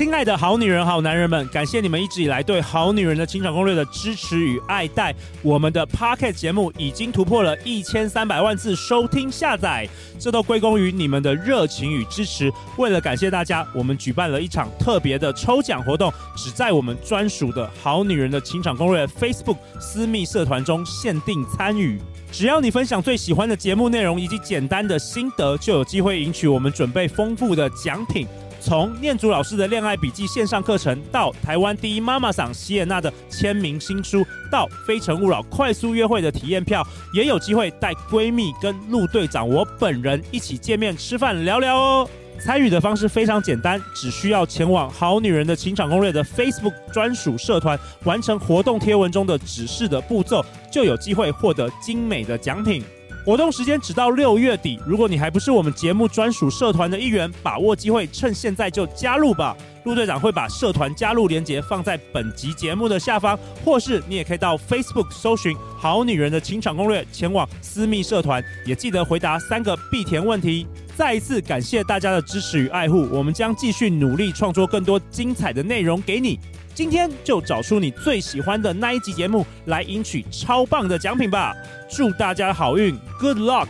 亲爱的好女人、好男人们，感谢你们一直以来对《好女人的情场攻略》的支持与爱戴。我们的 Pocket 节目已经突破了一千三百万次收听下载，这都归功于你们的热情与支持。为了感谢大家，我们举办了一场特别的抽奖活动，只在我们专属的《好女人的情场攻略》Facebook 私密社团中限定参与。只要你分享最喜欢的节目内容以及简单的心得，就有机会赢取我们准备丰富的奖品。从念祖老师的恋爱笔记线上课程，到台湾第一妈妈桑席耶娜的签名新书，到非诚勿扰快速约会的体验票，也有机会带闺蜜跟陆队长我本人一起见面吃饭聊聊哦。参与的方式非常简单，只需要前往《好女人的情场攻略》的 Facebook 专属社团，完成活动贴文中的指示的步骤，就有机会获得精美的奖品。活动时间只到六月底，如果你还不是我们节目专属社团的一员，把握机会，趁现在就加入吧。陆队长会把社团加入链接放在本集节目的下方，或是你也可以到 Facebook 搜寻“好女人的情场攻略”，前往私密社团，也记得回答三个必填问题。再一次感谢大家的支持与爱护，我们将继续努力创作更多精彩的内容给你。今天就找出你最喜欢的那一集节目来赢取超棒的奖品吧！祝大家好运，Good luck！